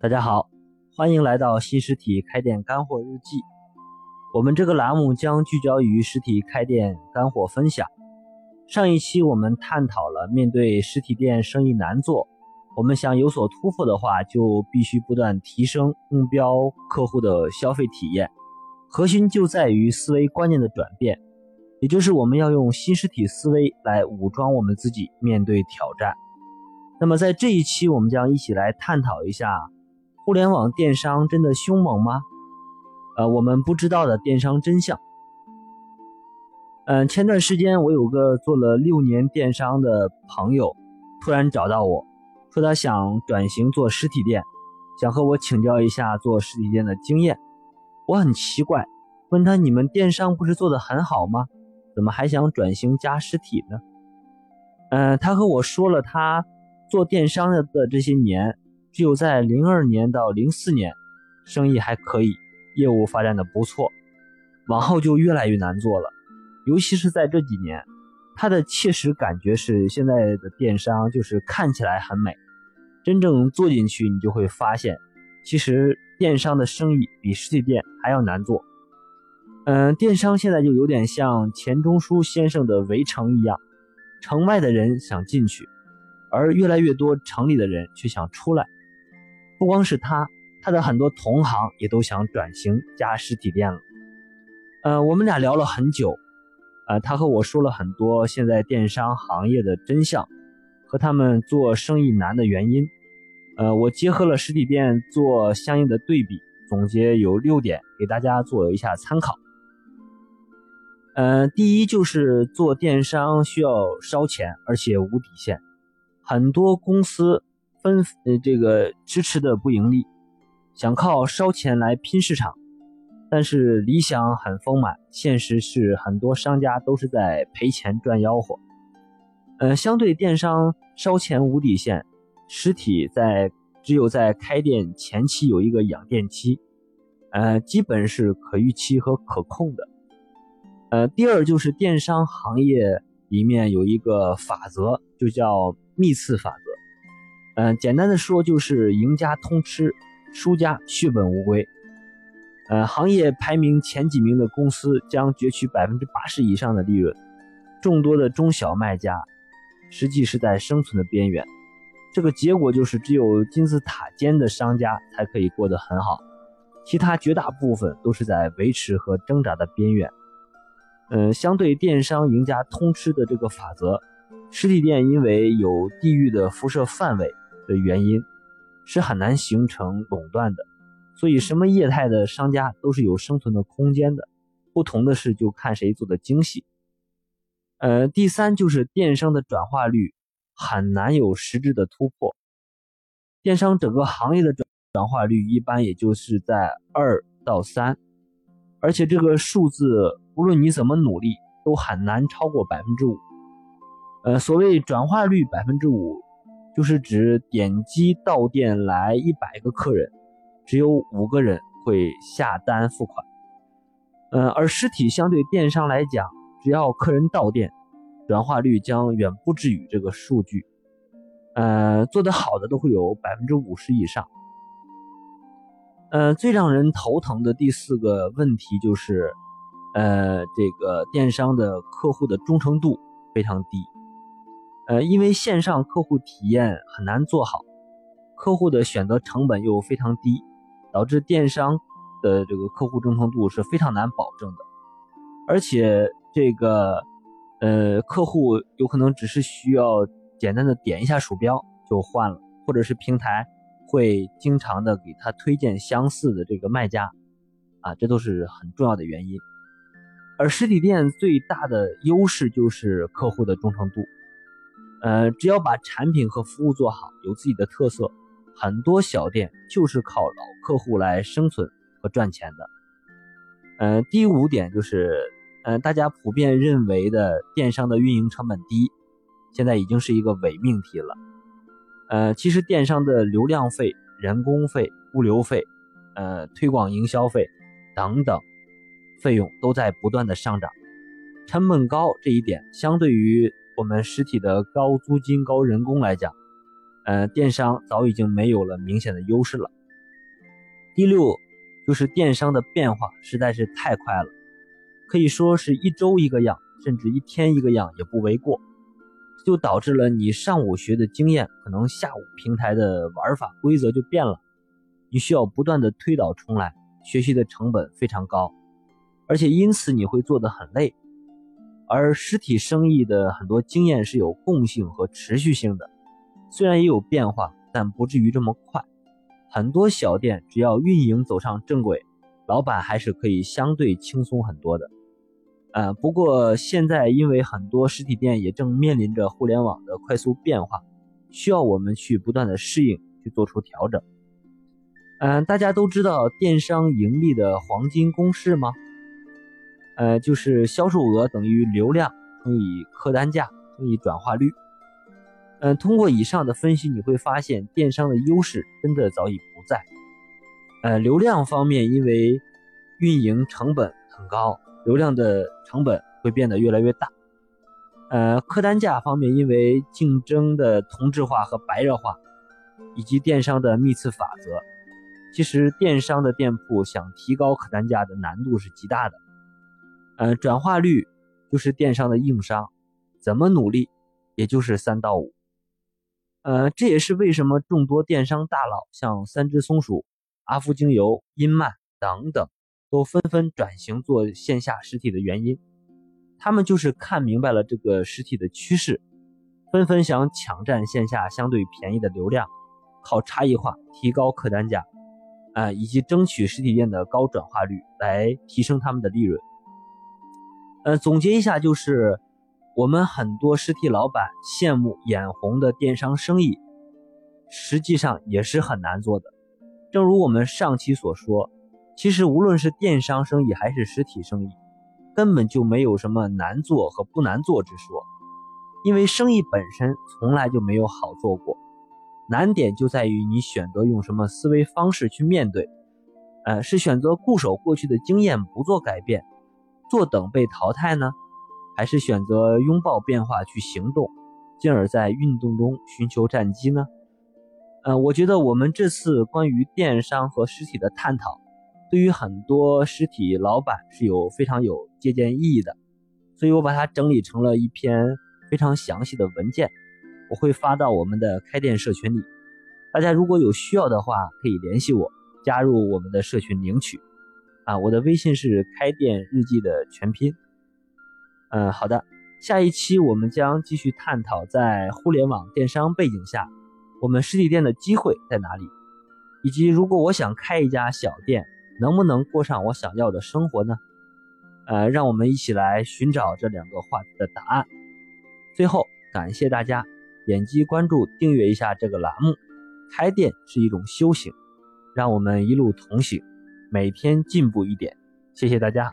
大家好，欢迎来到新实体开店干货日记。我们这个栏目将聚焦于实体开店干货分享。上一期我们探讨了，面对实体店生意难做，我们想有所突破的话，就必须不断提升目标客户的消费体验。核心就在于思维观念的转变，也就是我们要用新实体思维来武装我们自己，面对挑战。那么在这一期，我们将一起来探讨一下。互联网电商真的凶猛吗？呃，我们不知道的电商真相。嗯，前段时间我有个做了六年电商的朋友，突然找到我说他想转型做实体店，想和我请教一下做实体店的经验。我很奇怪，问他你们电商不是做的很好吗？怎么还想转型加实体呢？嗯，他和我说了他做电商的这些年。就在零二年到零四年，生意还可以，业务发展的不错，往后就越来越难做了。尤其是在这几年，他的切实感觉是，现在的电商就是看起来很美，真正做进去，你就会发现，其实电商的生意比实体店还要难做。嗯，电商现在就有点像钱钟书先生的《围城》一样，城外的人想进去，而越来越多城里的人却想出来。不光是他，他的很多同行也都想转型加实体店了。呃，我们俩聊了很久，呃，他和我说了很多现在电商行业的真相和他们做生意难的原因。呃，我结合了实体店做相应的对比，总结有六点给大家做一下参考。呃，第一就是做电商需要烧钱，而且无底线，很多公司。分呃，这个迟迟的不盈利，想靠烧钱来拼市场，但是理想很丰满，现实是很多商家都是在赔钱赚吆喝。呃，相对电商烧钱无底线，实体在只有在开店前期有一个养店期，呃，基本是可预期和可控的。呃，第二就是电商行业里面有一个法则，就叫密次法则。嗯，简单的说就是赢家通吃，输家血本无归。呃，行业排名前几名的公司将攫取百分之八十以上的利润，众多的中小卖家实际是在生存的边缘。这个结果就是只有金字塔尖的商家才可以过得很好，其他绝大部分都是在维持和挣扎的边缘。嗯，相对电商赢家通吃的这个法则，实体店因为有地域的辐射范围。的原因是很难形成垄断的，所以什么业态的商家都是有生存的空间的。不同的是，就看谁做的精细。呃，第三就是电商的转化率很难有实质的突破，电商整个行业的转转化率一般也就是在二到三，而且这个数字无论你怎么努力都很难超过百分之五。呃，所谓转化率百分之五。就是指点击到店来一百个客人，只有五个人会下单付款。嗯，而实体相对电商来讲，只要客人到店，转化率将远不止于这个数据。呃，做得好的都会有百分之五十以上。呃，最让人头疼的第四个问题就是，呃，这个电商的客户的忠诚度非常低。呃，因为线上客户体验很难做好，客户的选择成本又非常低，导致电商的这个客户忠诚度是非常难保证的。而且这个呃，客户有可能只是需要简单的点一下鼠标就换了，或者是平台会经常的给他推荐相似的这个卖家，啊，这都是很重要的原因。而实体店最大的优势就是客户的忠诚度。呃，只要把产品和服务做好，有自己的特色，很多小店就是靠老客户来生存和赚钱的。呃，第五点就是，呃，大家普遍认为的电商的运营成本低，现在已经是一个伪命题了。呃，其实电商的流量费、人工费、物流费、呃，推广营销费等等费用都在不断的上涨，成本高这一点相对于。我们实体的高租金、高人工来讲，呃，电商早已经没有了明显的优势了。第六就是电商的变化实在是太快了，可以说是一周一个样，甚至一天一个样也不为过。就导致了你上午学的经验，可能下午平台的玩法规则就变了，你需要不断的推倒重来，学习的成本非常高，而且因此你会做得很累。而实体生意的很多经验是有共性和持续性的，虽然也有变化，但不至于这么快。很多小店只要运营走上正轨，老板还是可以相对轻松很多的。呃，不过现在因为很多实体店也正面临着互联网的快速变化，需要我们去不断的适应，去做出调整。嗯，大家都知道电商盈利的黄金公式吗？呃，就是销售额等于流量乘以客单价乘以转化率。嗯，通过以上的分析，你会发现电商的优势真的早已不在。呃，流量方面，因为运营成本很高。流量的成本会变得越来越大，呃，客单价方面，因为竞争的同质化和白热化，以及电商的密次法则，其实电商的店铺想提高客单价的难度是极大的。呃，转化率就是电商的硬伤，怎么努力也就是三到五。呃，这也是为什么众多电商大佬像三只松鼠、阿芙精油、茵曼等等。都纷纷转型做线下实体的原因，他们就是看明白了这个实体的趋势，纷纷想抢占线下相对便宜的流量，靠差异化提高客单价，啊，以及争取实体店的高转化率来提升他们的利润。呃，总结一下就是，我们很多实体老板羡慕眼红的电商生意，实际上也是很难做的。正如我们上期所说。其实无论是电商生意还是实体生意，根本就没有什么难做和不难做之说，因为生意本身从来就没有好做过，难点就在于你选择用什么思维方式去面对，呃，是选择固守过去的经验不做改变，坐等被淘汰呢，还是选择拥抱变化去行动，进而在运动中寻求战机呢？呃，我觉得我们这次关于电商和实体的探讨。对于很多实体老板是有非常有借鉴意义的，所以我把它整理成了一篇非常详细的文件，我会发到我们的开店社群里。大家如果有需要的话，可以联系我，加入我们的社群领取。啊，我的微信是开店日记的全拼。嗯，好的，下一期我们将继续探讨在互联网电商背景下，我们实体店的机会在哪里，以及如果我想开一家小店。能不能过上我想要的生活呢？呃，让我们一起来寻找这两个话题的答案。最后，感谢大家点击关注、订阅一下这个栏目。开店是一种修行，让我们一路同行，每天进步一点。谢谢大家。